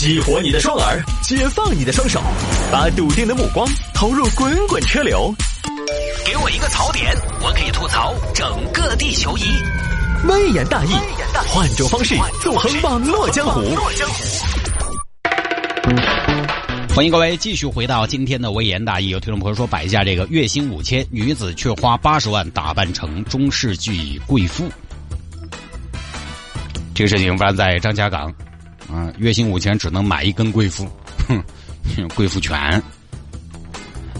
激活你的双耳，解放你的双手，把笃定的目光投入滚滚车流。给我一个槽点，我可以吐槽整个地球仪。微言大义，换种方式纵横网络江湖。欢迎各位继续回到今天的微言大义。有听众朋友说摆一下这个月薪五千，女子却花八十万打扮成中世纪贵妇。这个事情发生在张家港。啊，月薪五千只能买一根贵妇，哼，贵妇权。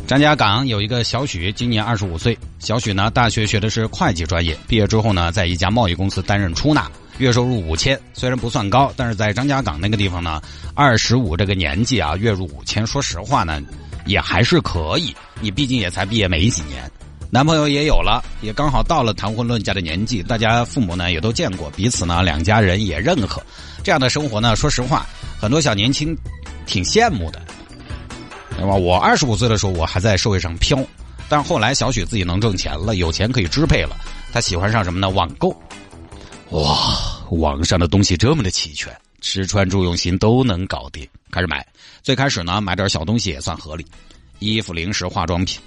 张家港有一个小许，今年二十五岁。小许呢，大学学的是会计专业，毕业之后呢，在一家贸易公司担任出纳，月收入五千。虽然不算高，但是在张家港那个地方呢，二十五这个年纪啊，月入五千，说实话呢，也还是可以。你毕竟也才毕业没几年。男朋友也有了，也刚好到了谈婚论嫁的年纪，大家父母呢也都见过彼此呢，两家人也认可这样的生活呢。说实话，很多小年轻挺羡慕的，对吧？我二十五岁的时候，我还在社会上飘，但是后来小许自己能挣钱了，有钱可以支配了，他喜欢上什么呢？网购。哇，网上的东西这么的齐全，吃穿住用行都能搞定，开始买。最开始呢，买点小东西也算合理，衣服、零食、化妆品。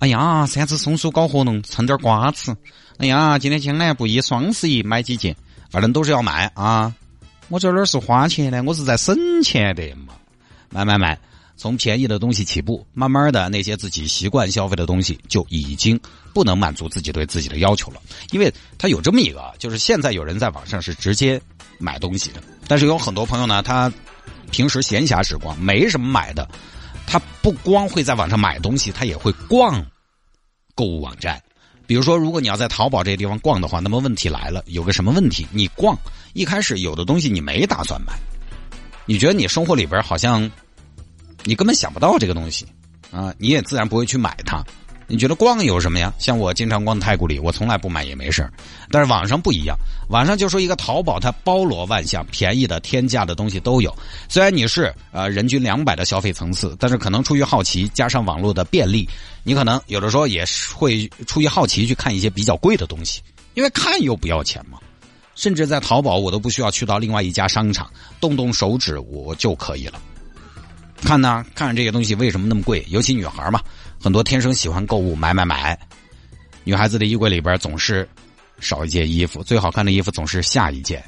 哎呀，三只松鼠搞活动，蹭点瓜吃。哎呀，今天将来不宜双十一买几件，反正都是要买啊。我这哪是花钱呢？我是在省钱的嘛。买买买，从便宜的东西起步，慢慢的那些自己习惯消费的东西就已经不能满足自己对自己的要求了。因为他有这么一个，就是现在有人在网上是直接买东西的，但是有很多朋友呢，他平时闲暇时光没什么买的，他不光会在网上买东西，他也会逛。购物网站，比如说，如果你要在淘宝这些地方逛的话，那么问题来了，有个什么问题？你逛一开始有的东西你没打算买，你觉得你生活里边好像你根本想不到这个东西啊，你也自然不会去买它。你觉得逛有什么呀？像我经常逛太古里，我从来不买也没事但是网上不一样，网上就说一个淘宝，它包罗万象，便宜的、天价的东西都有。虽然你是呃人均两百的消费层次，但是可能出于好奇，加上网络的便利，你可能有的时候也会出于好奇去看一些比较贵的东西，因为看又不要钱嘛。甚至在淘宝，我都不需要去到另外一家商场，动动手指我就可以了。看呢，看这些东西为什么那么贵？尤其女孩嘛。很多天生喜欢购物，买买买。女孩子的衣柜里边总是少一件衣服，最好看的衣服总是下一件。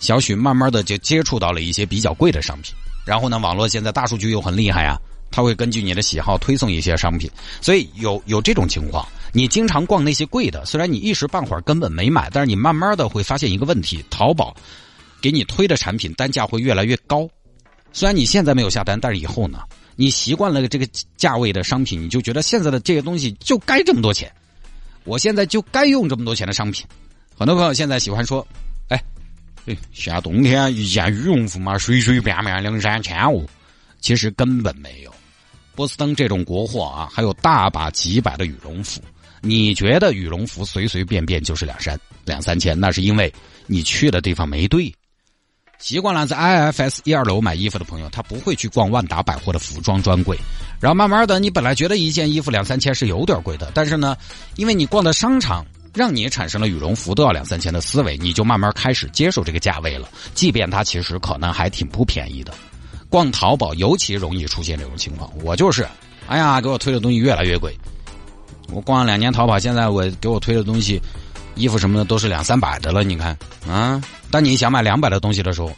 小许慢慢的就接触到了一些比较贵的商品，然后呢，网络现在大数据又很厉害啊，它会根据你的喜好推送一些商品，所以有有这种情况，你经常逛那些贵的，虽然你一时半会儿根本没买，但是你慢慢的会发现一个问题：淘宝给你推的产品单价会越来越高。虽然你现在没有下单，但是以后呢？你习惯了这个价位的商品，你就觉得现在的这些东西就该这么多钱，我现在就该用这么多钱的商品。很多朋友现在喜欢说：“哎，哎，夏冬天一件羽绒服嘛，随随便便两三千哦。”其实根本没有，波司登这种国货啊，还有大把几百的羽绒服。你觉得羽绒服随随便便就是两三两三千，那是因为你去的地方没对。习惯了在 IFS 一二楼买衣服的朋友，他不会去逛万达百货的服装专柜。然后慢慢的，你本来觉得一件衣服两三千是有点贵的，但是呢，因为你逛的商场让你产生了羽绒服都要两三千的思维，你就慢慢开始接受这个价位了。即便它其实可能还挺不便宜的。逛淘宝尤其容易出现这种情况。我就是，哎呀，给我推的东西越来越贵。我逛了两年淘宝，现在我给我推的东西。衣服什么的都是两三百的了，你看啊。当你想买两百的东西的时候，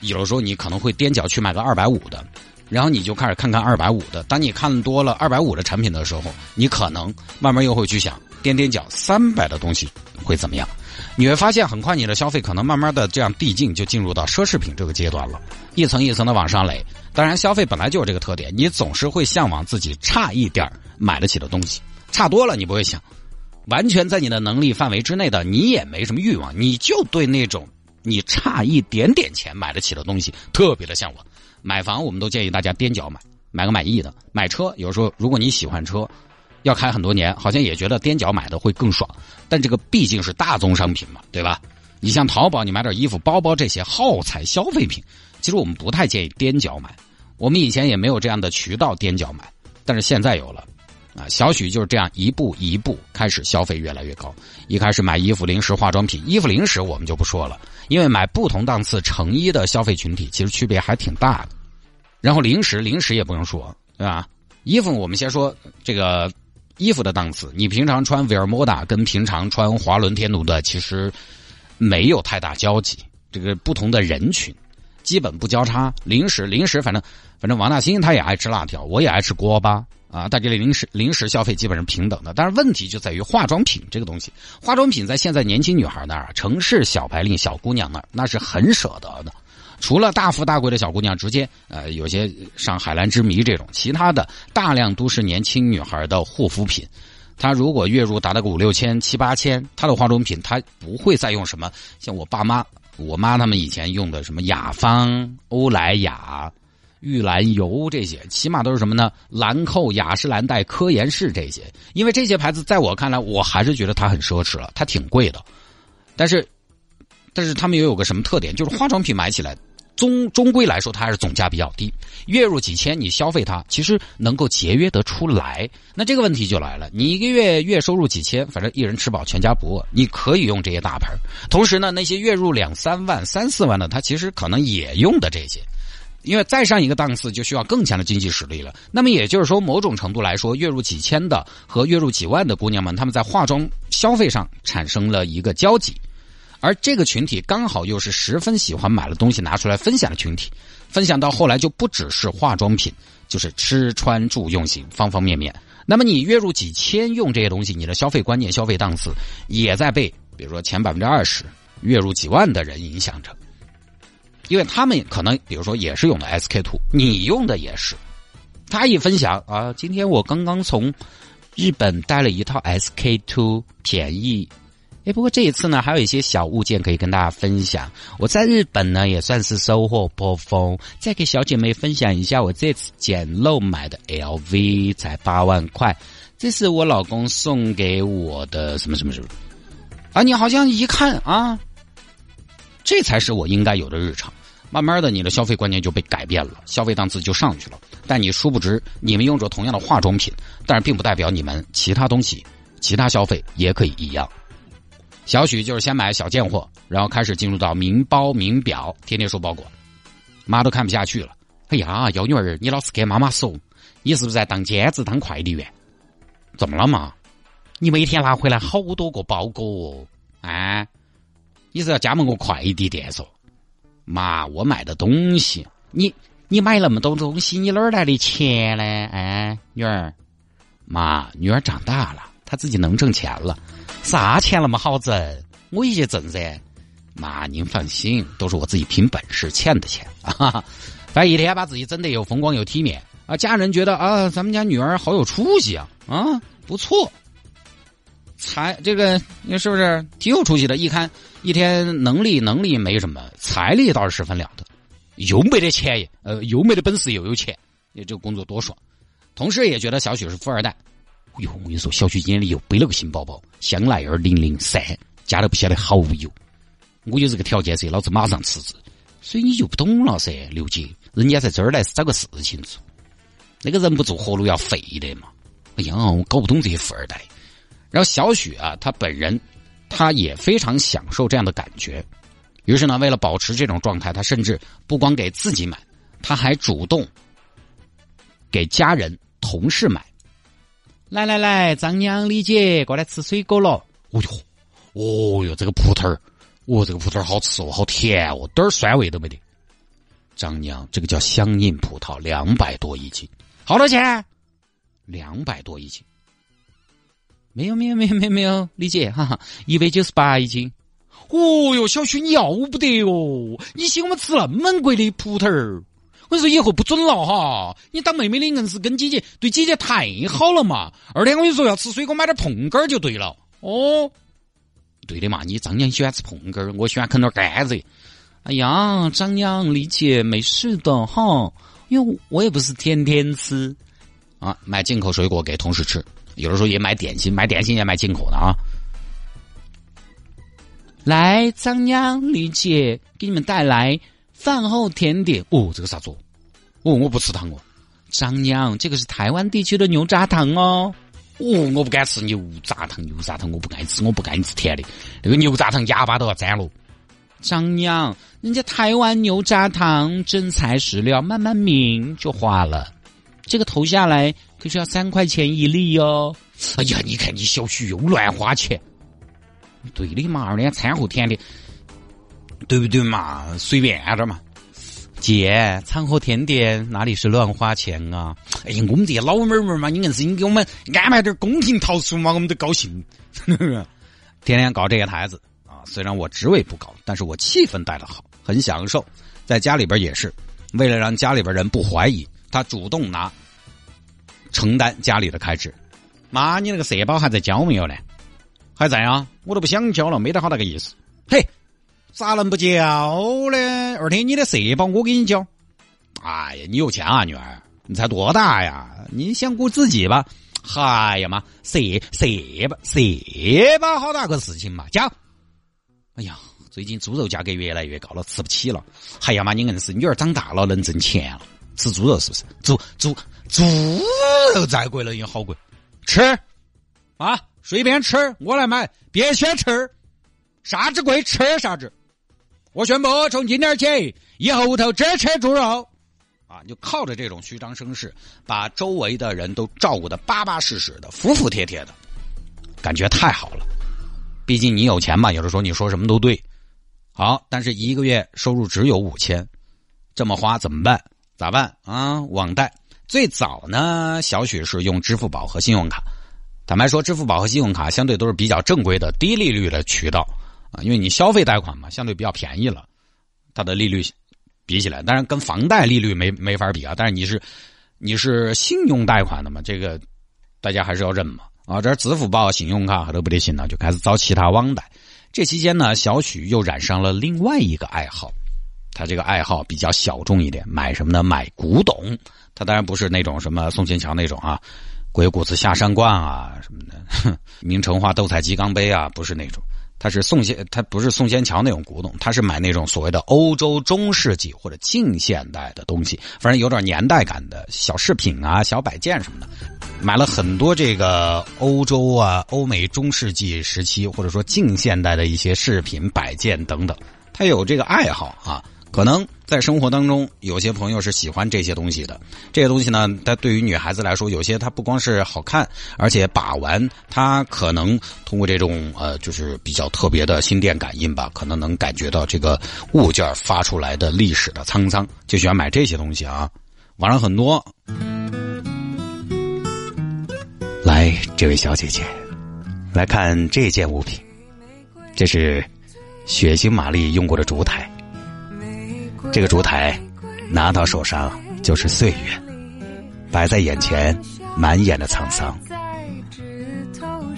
有的时候你可能会踮脚去买个二百五的，然后你就开始看看二百五的。当你看多了二百五的产品的时候，你可能慢慢又会去想踮踮脚三百的东西会怎么样？你会发现很快你的消费可能慢慢的这样递进，就进入到奢侈品这个阶段了，一层一层的往上垒。当然，消费本来就有这个特点，你总是会向往自己差一点买得起的东西，差多了你不会想。完全在你的能力范围之内的，你也没什么欲望，你就对那种你差一点点钱买得起的东西特别的向往。买房，我们都建议大家踮脚买，买个满意的。买车，有时候如果你喜欢车，要开很多年，好像也觉得踮脚买的会更爽。但这个毕竟是大宗商品嘛，对吧？你像淘宝，你买点衣服、包包这些耗材消费品，其实我们不太建议踮脚买。我们以前也没有这样的渠道踮脚买，但是现在有了。啊，小许就是这样一步一步开始消费越来越高。一开始买衣服、零食、化妆品，衣服、零食我们就不说了，因为买不同档次成衣的消费群体其实区别还挺大的。然后零食，零食也不用说，对吧？衣服我们先说这个衣服的档次，你平常穿维尔莫达跟平常穿华伦天奴的其实没有太大交集，这个不同的人群基本不交叉。零食，零食，反正反正王大兴他也爱吃辣条，我也爱吃锅巴。啊，大家的零食零食消费基本上平等的，但是问题就在于化妆品这个东西。化妆品在现在年轻女孩那儿，城市小白领小姑娘那儿，那是很舍得的。除了大富大贵的小姑娘，直接呃有些上海蓝之谜这种，其他的大量都是年轻女孩的护肤品。她如果月入达到个五六千、七八千，她的化妆品她不会再用什么像我爸妈、我妈他们以前用的什么雅芳、欧莱雅。玉兰油这些，起码都是什么呢？兰蔻、雅诗兰黛、科颜氏这些，因为这些牌子在我看来，我还是觉得它很奢侈了，它挺贵的。但是，但是他们也有个什么特点，就是化妆品买起来，终终归来说，它还是总价比较低。月入几千，你消费它，其实能够节约得出来。那这个问题就来了，你一个月月收入几千，反正一人吃饱全家不饿，你可以用这些大牌。同时呢，那些月入两三万、三四万的，他其实可能也用的这些。因为再上一个档次就需要更强的经济实力了。那么也就是说，某种程度来说，月入几千的和月入几万的姑娘们，她们在化妆消费上产生了一个交集，而这个群体刚好又是十分喜欢买了东西拿出来分享的群体。分享到后来就不只是化妆品，就是吃穿住用行方方面面。那么你月入几千用这些东西，你的消费观念、消费档次也在被比如说前百分之二十月入几万的人影响着。因为他们可能，比如说也是用的 SK two，你用的也是。他一分享啊，今天我刚刚从日本带了一套 SK two，便宜。哎，不过这一次呢，还有一些小物件可以跟大家分享。我在日本呢，也算是收获颇丰。再给小姐妹分享一下，我这次捡漏买的 LV 才八万块，这是我老公送给我的什么什么什么。啊，你好像一看啊。这才是我应该有的日常。慢慢的，你的消费观念就被改变了，消费档次就上去了。但你殊不知，你们用着同样的化妆品，但是并不代表你们其他东西、其他消费也可以一样。小许就是先买小件货，然后开始进入到名包、名表，天天收包裹，妈都看不下去了。哎呀，幺女儿，你老是给妈妈送，你是不是在当兼职当快递员？怎么了嘛？你每天拿回来好多个包裹哦，啊？你是要加盟个快递店嗦？妈，我买的东西，你你买那么多东西，你哪儿来的钱呢？哎，女儿，妈，女儿长大了，她自己能挣钱了，啥钱那么好挣？我也去挣噻。妈，您放心，都是我自己凭本事欠的钱啊！反正一天把自己整得又风光又体面啊，家人觉得啊，咱们家女儿好有出息啊，啊，不错。才这个你是不是挺有出息的？一看一天能力能力没什么，财力倒是十分了得，又没得钱，呃，又没得本事，又有钱，你这个工作多爽。同事也觉得小许是富二代。哎呦，我跟你说，小许今天又背了个新包包，香奈儿零零三，加都不晓得好油。我有这个条件噻，老子马上辞职。所以你就不懂了噻，刘姐，人家在这儿来是找个事情做，那个人不做活路要废的嘛。哎呀，我搞不懂这些富二代。然后小许啊，他本人，他也非常享受这样的感觉。于是呢，为了保持这种状态，他甚至不光给自己买，他还主动给家人、同事买。来来来，张娘、李姐过来吃水果了。哦哟，哦哟，这个葡萄儿，哦，这个葡萄儿好吃哦，好甜哦，点儿酸味都没得。张娘，这个叫香印葡萄，两百多一斤，好多钱？两百多一斤。没有没有没有没有没有，李姐哈哈，一百九十八一斤。哦哟，小徐你要不得哦！你请我们吃那么贵的葡萄儿，我说以后不准了哈！你当妹妹的硬是跟姐姐，对姐姐太好了嘛。二天我跟你说要吃水果，买点碰柑儿就对了。哦，对的嘛，你张娘喜欢吃碰柑儿，我喜欢啃点甘蔗。哎呀，张娘李姐没事的哈，因为我也不是天天吃啊，买进口水果给同事吃。有的时候也买点心，买点心也买进口的啊。来，张娘、李姐给你们带来饭后甜点哦，这个啥子？哦，我不吃糖哦。张娘，这个是台湾地区的牛轧糖哦。哦，我不敢吃牛轧糖，牛轧糖我不爱吃，我不爱吃甜的。那个牛轧糖牙巴都要粘了。张娘，人家台湾牛轧糖真材实料，慢慢抿就化了。这个投下来可是要三块钱一粒哟。哎呀，你看你小徐又乱花钱。对的嘛，人家餐后甜的，对不对嘛？随便点嘛。姐，餐后甜点哪里是乱花钱啊？哎呀，我们这些老妹儿嘛，你硬是你给我们安排点宫廷桃酥嘛，我们都高兴。天天搞这些台子啊，虽然我职位不高，但是我气氛带的好，很享受。在家里边也是，为了让家里边人不怀疑，他主动拿承担家里的开支。妈，你那个社保还在交没有呢？还在啊，我都不想交了，没得好大个意思。嘿。咋能不交呢？二天你的社保我给你交。哎呀，你有钱啊，女儿？你才多大呀？你先顾自己吧。嗨呀妈，社社保社保好大个事情嘛，交。哎呀，最近猪肉价格越来越高了，吃不起了。哎呀妈，你硬是女儿长大了能挣钱了，吃猪肉是不是？猪猪猪肉再贵了也好贵，吃啊，随便吃，我来买，别嫌吃，啥子贵吃啥子。我宣布，从今天起，以后头只吃猪肉，啊，就靠着这种虚张声势，把周围的人都照顾的巴巴适适的、服服帖帖的，感觉太好了。毕竟你有钱嘛，有的时候你说什么都对。好，但是一个月收入只有五千，这么花怎么办？咋办啊？网贷。最早呢，小许是用支付宝和信用卡。坦白说，支付宝和信用卡相对都是比较正规的、低利率的渠道。啊，因为你消费贷款嘛，相对比较便宜了，它的利率比起来，当然跟房贷利率没没法比啊。但是你是你是信用贷款的嘛，这个大家还是要认嘛。啊，这支付宝、信用卡都不得行了，就开始找其他网贷。这期间呢，小许又染上了另外一个爱好，他这个爱好比较小众一点，买什么呢？买古董。他当然不是那种什么宋建强那种啊，鬼谷子下山观啊什么的，明成化斗彩鸡缸杯啊，不是那种。他是宋先，他不是宋先强那种古董，他是买那种所谓的欧洲中世纪或者近现代的东西，反正有点年代感的小饰品啊、小摆件什么的，买了很多这个欧洲啊、欧美中世纪时期或者说近现代的一些饰品摆件等等，他有这个爱好啊。可能在生活当中，有些朋友是喜欢这些东西的。这些东西呢，它对于女孩子来说，有些它不光是好看，而且把玩，它可能通过这种呃，就是比较特别的心电感应吧，可能能感觉到这个物件发出来的历史的沧桑，就喜欢买这些东西啊。网上很多。来，这位小姐姐，来看这件物品，这是血腥玛丽用过的烛台。这个烛台拿到手上就是岁月，摆在眼前，满眼的沧桑。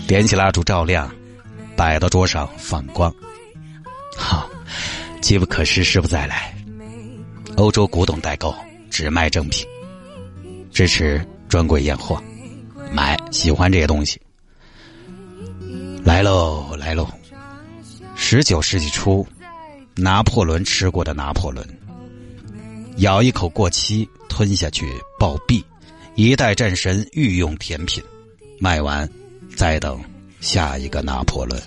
点起蜡烛照亮，摆到桌上放光。好，机不可失，失不再来。欧洲古董代购，只卖正品，支持专柜验货，买喜欢这些东西。来喽，来喽！十九世纪初，拿破仑吃过的拿破仑。咬一口过期，吞下去暴毙。一代战神御用甜品，卖完再等下一个拿破仑。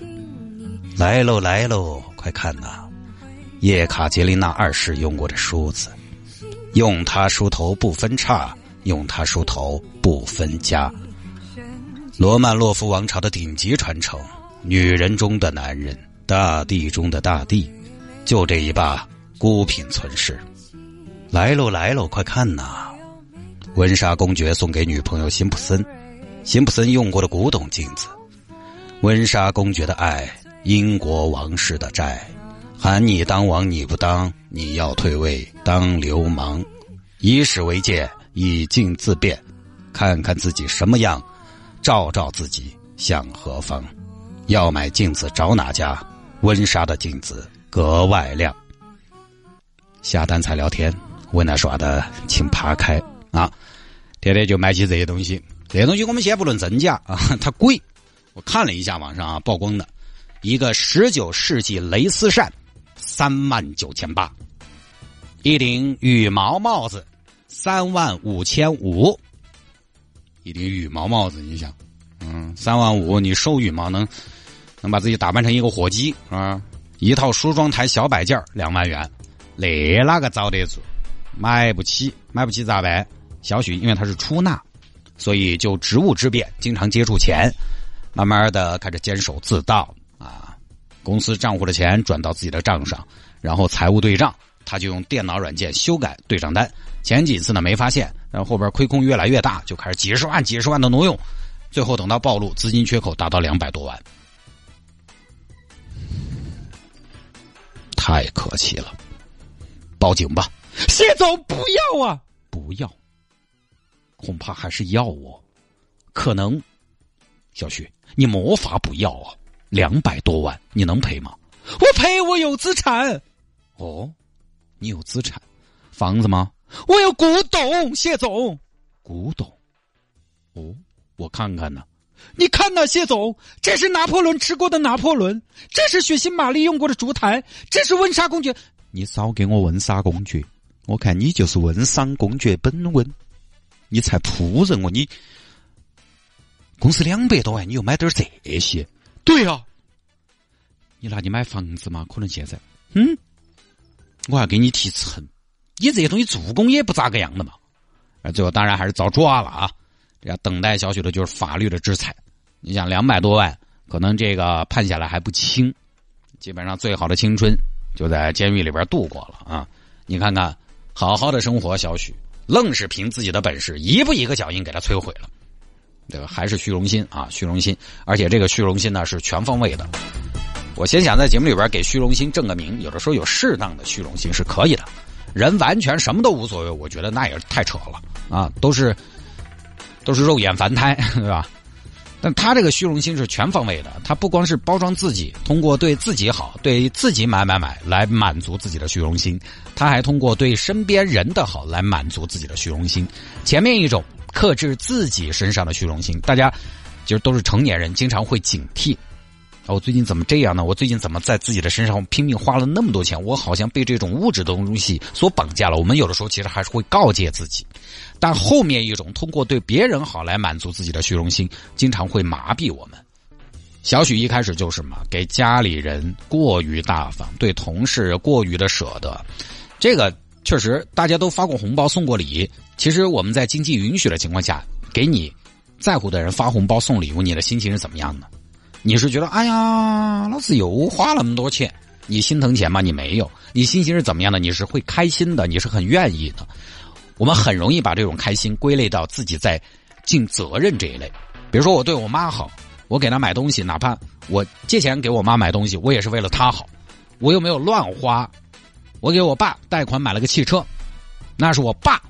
来喽来喽，快看呐！叶卡捷琳娜二世用过的梳子，用它梳头不分叉，用它梳头不分家。罗曼洛夫王朝的顶级传承，女人中的男人，大地中的大地，就这一把孤品存世。来喽来喽，快看呐！温莎公爵送给女朋友辛普森，辛普森用过的古董镜子。温莎公爵的爱，英国王室的债，喊你当王你不当，你要退位当流氓。以史为鉴，以镜自辨，看看自己什么样，照照自己向何方。要买镜子找哪家？温莎的镜子格外亮。下单才聊天。问他耍的，请爬开啊！天天就买起这些东西，这些东西我们先不论真假啊，它贵。我看了一下网上啊曝光的，一个十九世纪蕾丝扇，三万九千八；一顶羽毛帽子，三万五千五。一顶羽毛帽子，你想，嗯，三万五，你收羽毛，能能把自己打扮成一个火鸡啊？一套梳妆台小摆件两万元，那哪个遭得住？买不起，买不起咋办？小许因为他是出纳，所以就职务之便，经常接触钱，慢慢的开始监守自盗啊。公司账户的钱转到自己的账上，然后财务对账，他就用电脑软件修改对账单。前几次呢没发现，然后后边亏空越来越大，就开始几十万、几十万的挪用，最后等到暴露，资金缺口达到两百多万，太可气了，报警吧！谢总不要啊，不要，恐怕还是要我，可能，小徐，你魔法不要啊，两百多万你能赔吗？我赔，我有资产，哦，你有资产，房子吗？我有古董，谢总，古董，哦，我看看呢。你看呐，谢总，这是拿破仑吃过的拿破仑，这是血腥玛丽用过的烛台，这是温莎公爵。你少给我温莎公爵，我看你就是温莎公爵本温，你才仆人哦！你公司两百多万，你又买点这些？对啊，你拿去买房子嘛？可能现在，嗯，我还给你提成。你这些东西做工也不咋个样的嘛，啊，最后当然还是遭抓了啊！要等待小许的就是法律的制裁。你想两百多万，可能这个判下来还不轻，基本上最好的青春就在监狱里边度过了啊！你看看，好好的生活，小许愣是凭自己的本事一步一个脚印给他摧毁了。这个还是虚荣心啊，虚荣心，而且这个虚荣心呢是全方位的。我先想在节目里边给虚荣心正个名，有的时候有适当的虚荣心是可以的。人完全什么都无所谓，我觉得那也太扯了啊！都是都是肉眼凡胎，对吧？但他这个虚荣心是全方位的，他不光是包装自己，通过对自己好、对自己买买买来满足自己的虚荣心，他还通过对身边人的好来满足自己的虚荣心。前面一种克制自己身上的虚荣心，大家其实都是成年人，经常会警惕。我最近怎么这样呢？我最近怎么在自己的身上拼命花了那么多钱？我好像被这种物质的东西所绑架了。我们有的时候其实还是会告诫自己，但后面一种通过对别人好来满足自己的虚荣心，经常会麻痹我们。小许一开始就是嘛，给家里人过于大方，对同事过于的舍得。这个确实，大家都发过红包送过礼。其实我们在经济允许的情况下，给你在乎的人发红包送礼物，你的心情是怎么样的？你是觉得哎呀，老子又花那么多钱，你心疼钱吗？你没有，你心情是怎么样的？你是会开心的，你是很愿意的。我们很容易把这种开心归类到自己在尽责任这一类。比如说，我对我妈好，我给她买东西，哪怕我借钱给我妈买东西，我也是为了她好，我又没有乱花。我给我爸贷款买了个汽车，那是我爸，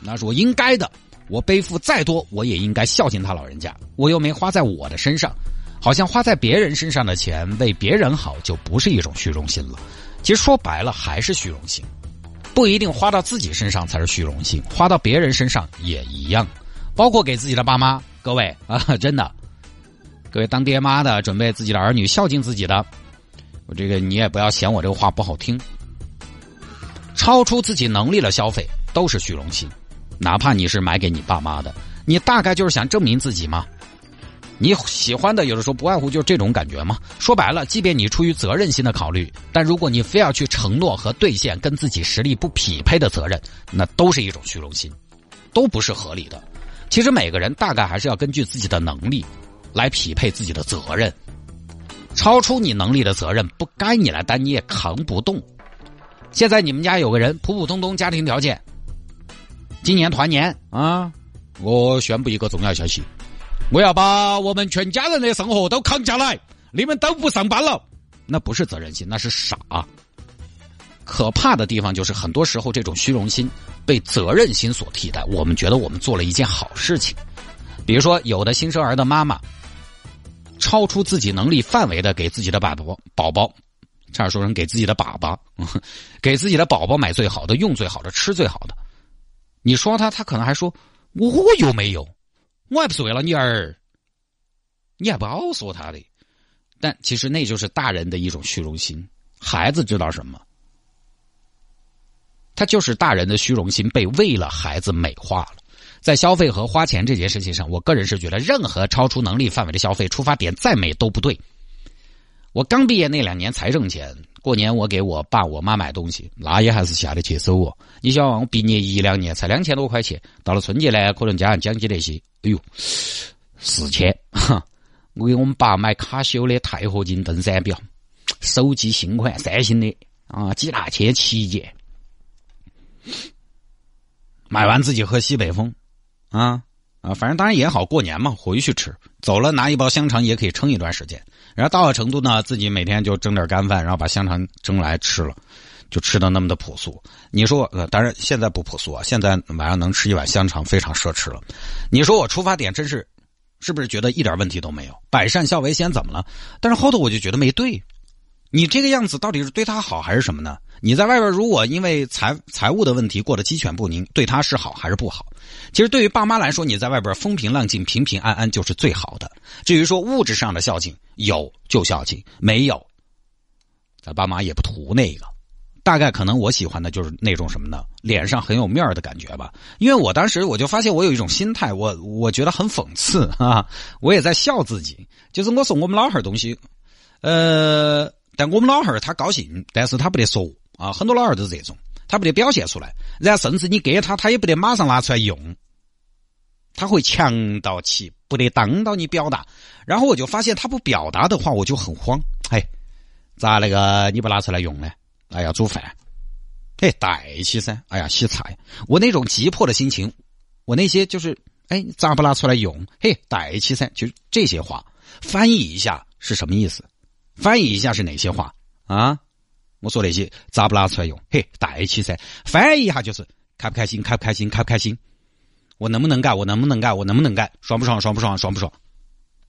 那是我应该的。我背负再多，我也应该孝敬他老人家。我又没花在我的身上。好像花在别人身上的钱为别人好就不是一种虚荣心了，其实说白了还是虚荣心，不一定花到自己身上才是虚荣心，花到别人身上也一样，包括给自己的爸妈，各位 啊，真的，各位当爹妈的准备自己的儿女孝敬自己的，我这个你也不要嫌我这个话不好听，超出自己能力的消费都是虚荣心，哪怕你是买给你爸妈的，你大概就是想证明自己嘛？你喜欢的有的时候不外乎就是这种感觉嘛。说白了，即便你出于责任心的考虑，但如果你非要去承诺和兑现跟自己实力不匹配的责任，那都是一种虚荣心，都不是合理的。其实每个人大概还是要根据自己的能力来匹配自己的责任。超出你能力的责任不该你来担，你也扛不动。现在你们家有个人普普通通家庭条件，今年团年啊，我宣布一个重要消息。我要把我们全家人的生活都扛下来，你们都不上班了，那不是责任心，那是傻。可怕的地方就是，很多时候这种虚荣心被责任心所替代。我们觉得我们做了一件好事情，比如说有的新生儿的妈妈，超出自己能力范围的给自己的宝宝宝宝，差点说成给自己的粑粑，给自己的宝宝买最好的、用最好的、吃最好的。你说他，他可能还说我有没有。我也不是为了你儿，你还不好说他的，但其实那就是大人的一种虚荣心。孩子知道什么？他就是大人的虚荣心被为了孩子美化了。在消费和花钱这件事情上，我个人是觉得任何超出能力范围的消费，出发点再美都不对。我刚毕业那两年才挣钱，过年我给我爸我妈买东西，那也还是下得去手哦。你想我毕业一两年才两千多块钱，到了春节呢，可能加上奖金那些，哎呦，四千。我给我们爸买卡西欧的钛合金登山表，手机新款三星的啊，几大千旗舰。买完自己喝西北风，啊啊，反正当然也好，过年嘛，回去吃。走了拿一包香肠也可以撑一段时间。然后到了成都呢，自己每天就蒸点干饭，然后把香肠蒸来吃了，就吃的那么的朴素。你说，呃，当然现在不朴素啊，现在晚上能吃一碗香肠非常奢侈了。你说我出发点真是，是不是觉得一点问题都没有？百善孝为先怎么了？但是后头我就觉得没对，你这个样子到底是对他好还是什么呢？你在外边如果因为财财务的问题过得鸡犬不宁，对他是好还是不好？其实对于爸妈来说，你在外边风平浪静、平平安安就是最好的。至于说物质上的孝敬，有就孝敬，没有，咱爸妈也不图那个。大概可能我喜欢的就是那种什么呢？脸上很有面的感觉吧。因为我当时我就发现我有一种心态，我我觉得很讽刺啊，我也在笑自己。就是我送我们老汉儿东西，呃，但我们老汉儿他高兴，但是他不得说。啊，很多老二都是这种，他不得表现出来，然后甚至你给他，他也不得马上拿出来用，他会强到起，不得当到你表达。然后我就发现他不表达的话，我就很慌。哎，咋那个你不拿出来用呢？哎呀，煮饭，哎，带起噻。哎呀，洗菜。我那种急迫的心情，我那些就是，哎，咋不拿出来用？嘿，带起噻。就这些话，翻译一下是什么意思？翻译一下是哪些话啊？我说那些咋不拿出来用？嘿，带起噻！翻译一下就是开不开心？开不开心？开不开心？我能不能干？我能不能干？我能不能干？爽不爽？爽不爽？爽不爽？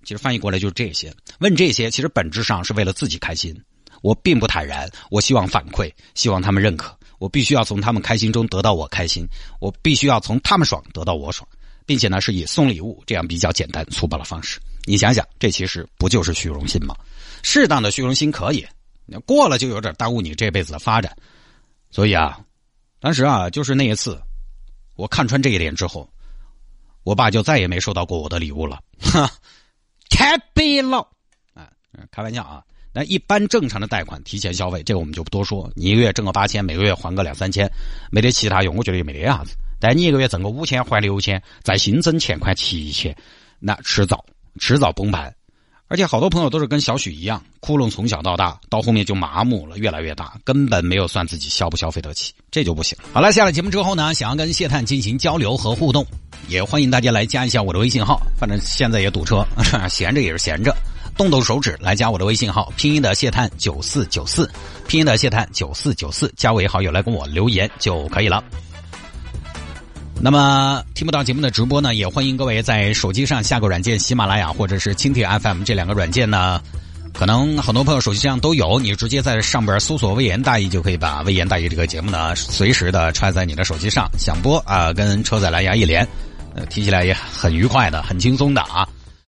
其实翻译过来就是这些。问这些，其实本质上是为了自己开心。我并不坦然，我希望反馈，希望他们认可。我必须要从他们开心中得到我开心，我必须要从他们爽得到我爽，并且呢是以送礼物这样比较简单粗暴的方式。你想想，这其实不就是虚荣心吗？适当的虚荣心可以。过了就有点耽误你这辈子的发展，所以啊，当时啊，就是那一次，我看穿这一点之后，我爸就再也没收到过我的礼物了。哈，太悲了啊！开玩笑啊，那一般正常的贷款提前消费，这个我们就不多说。你一个月挣个八千，每个月还个两三千，没得其他用，我觉得也没得啥子。但你一个月挣个五千，还六千，再新增欠款七千，那迟早迟早崩盘。而且好多朋友都是跟小许一样，窟窿从小到大，到后面就麻木了，越来越大，根本没有算自己消不消费得起，这就不行。好了，下了节目之后呢，想要跟谢探进行交流和互动，也欢迎大家来加一下我的微信号。反正现在也堵车，闲着也是闲着，动动手指来加我的微信号，拼音的谢探九四九四，拼音的谢探九四九四，加为好友来跟我留言就可以了。那么听不到节目的直播呢，也欢迎各位在手机上下个软件，喜马拉雅或者是蜻蜓 FM 这两个软件呢，可能很多朋友手机上都有，你直接在上边搜索“微言大义”就可以把“微言大义”这个节目呢，随时的揣在你的手机上，想播啊，跟车载蓝牙一连，呃，听起来也很愉快的，很轻松的啊。